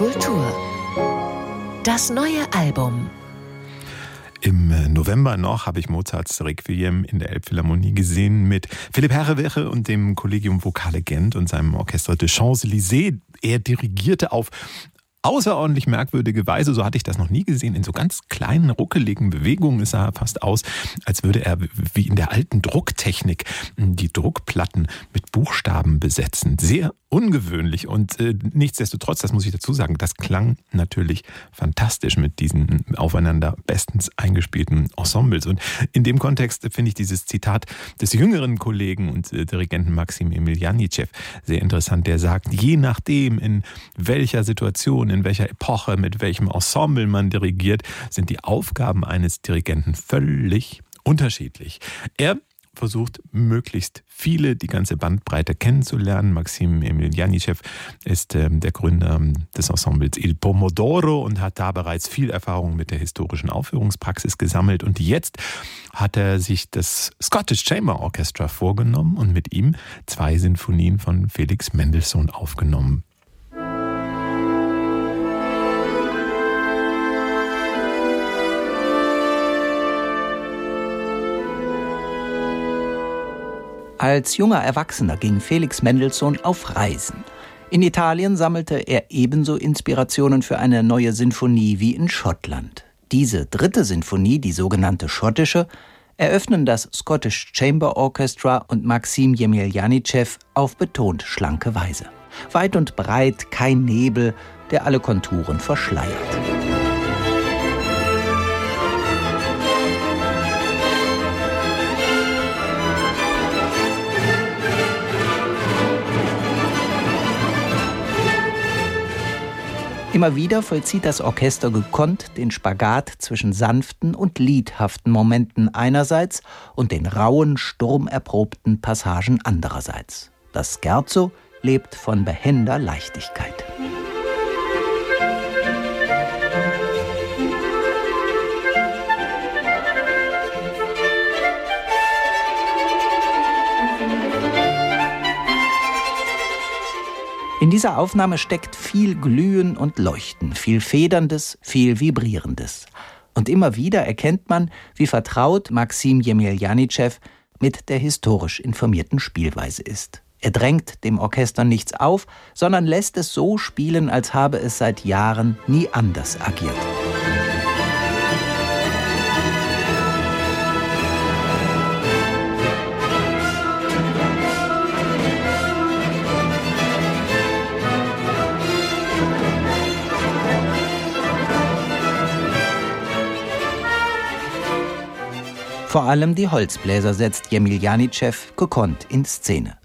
Kultur. Das neue Album. Im äh, November noch habe ich Mozarts Requiem in der Elbphilharmonie gesehen mit Philipp Herrewirre und dem Collegium Vocale Gent und seinem Orchester de Champs-Élysées. Er dirigierte auf außerordentlich merkwürdige Weise, so hatte ich das noch nie gesehen, in so ganz kleinen, ruckeligen Bewegungen. Es sah fast aus, als würde er wie in der alten Drucktechnik die Druckplatten mit Buchstaben besetzen. Sehr ungewöhnlich und äh, nichtsdestotrotz, das muss ich dazu sagen, das klang natürlich fantastisch mit diesen aufeinander bestens eingespielten Ensembles. Und in dem Kontext finde ich dieses Zitat des jüngeren Kollegen und äh, Dirigenten Maxim Emiljanitschew sehr interessant, der sagt, je nachdem, in welcher Situation, in welcher Epoche, mit welchem Ensemble man dirigiert, sind die Aufgaben eines Dirigenten völlig unterschiedlich. Er versucht, möglichst viele, die ganze Bandbreite kennenzulernen. Maxim Emiljanitschew ist äh, der Gründer des Ensembles Il Pomodoro und hat da bereits viel Erfahrung mit der historischen Aufführungspraxis gesammelt. Und jetzt hat er sich das Scottish Chamber Orchestra vorgenommen und mit ihm zwei Sinfonien von Felix Mendelssohn aufgenommen. Als junger Erwachsener ging Felix Mendelssohn auf Reisen. In Italien sammelte er ebenso Inspirationen für eine neue Sinfonie wie in Schottland. Diese dritte Sinfonie, die sogenannte schottische, eröffnen das Scottish Chamber Orchestra und Maxim Jemiljanitschew auf betont schlanke Weise. Weit und breit kein Nebel, der alle Konturen verschleiert. Immer wieder vollzieht das Orchester gekonnt den Spagat zwischen sanften und liedhaften Momenten einerseits und den rauen, sturmerprobten Passagen andererseits. Das Scherzo lebt von behender Leichtigkeit. In dieser Aufnahme steckt viel Glühen und Leuchten, viel Federndes, viel Vibrierendes. Und immer wieder erkennt man, wie vertraut Maxim Jemiljanitschew mit der historisch informierten Spielweise ist. Er drängt dem Orchester nichts auf, sondern lässt es so spielen, als habe es seit Jahren nie anders agiert. Vor allem die Holzbläser setzt Jemiljanitschew gekonnt in Szene.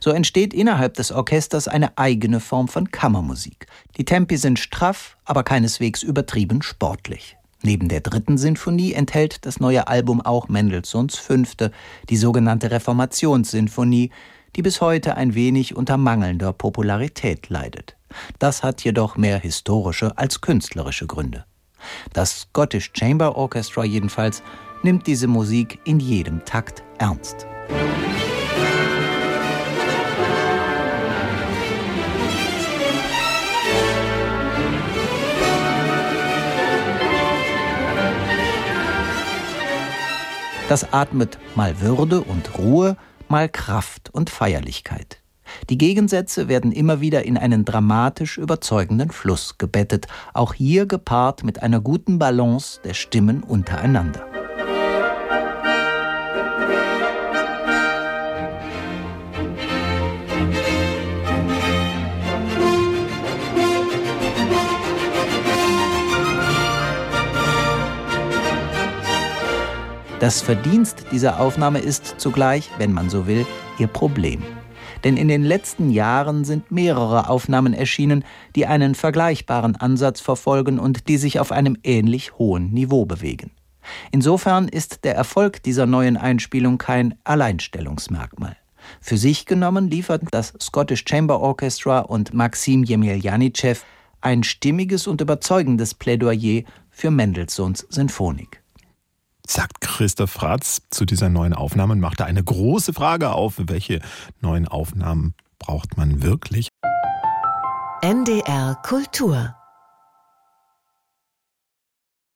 So entsteht innerhalb des Orchesters eine eigene Form von Kammermusik. Die Tempi sind straff, aber keineswegs übertrieben sportlich. Neben der dritten Sinfonie enthält das neue Album auch Mendelssohns fünfte, die sogenannte Reformationssinfonie, die bis heute ein wenig unter mangelnder Popularität leidet. Das hat jedoch mehr historische als künstlerische Gründe. Das Scottish Chamber Orchestra jedenfalls nimmt diese Musik in jedem Takt ernst. Das atmet mal Würde und Ruhe, mal Kraft und Feierlichkeit. Die Gegensätze werden immer wieder in einen dramatisch überzeugenden Fluss gebettet, auch hier gepaart mit einer guten Balance der Stimmen untereinander. Das Verdienst dieser Aufnahme ist zugleich, wenn man so will, ihr Problem. Denn in den letzten Jahren sind mehrere Aufnahmen erschienen, die einen vergleichbaren Ansatz verfolgen und die sich auf einem ähnlich hohen Niveau bewegen. Insofern ist der Erfolg dieser neuen Einspielung kein Alleinstellungsmerkmal. Für sich genommen liefert das Scottish Chamber Orchestra und Maxim Jemiljanitschew ein stimmiges und überzeugendes Plädoyer für Mendelssohns Sinfonik sagt Christoph Ratz zu dieser neuen Aufnahme und macht da eine große Frage auf, welche neuen Aufnahmen braucht man wirklich? NDR Kultur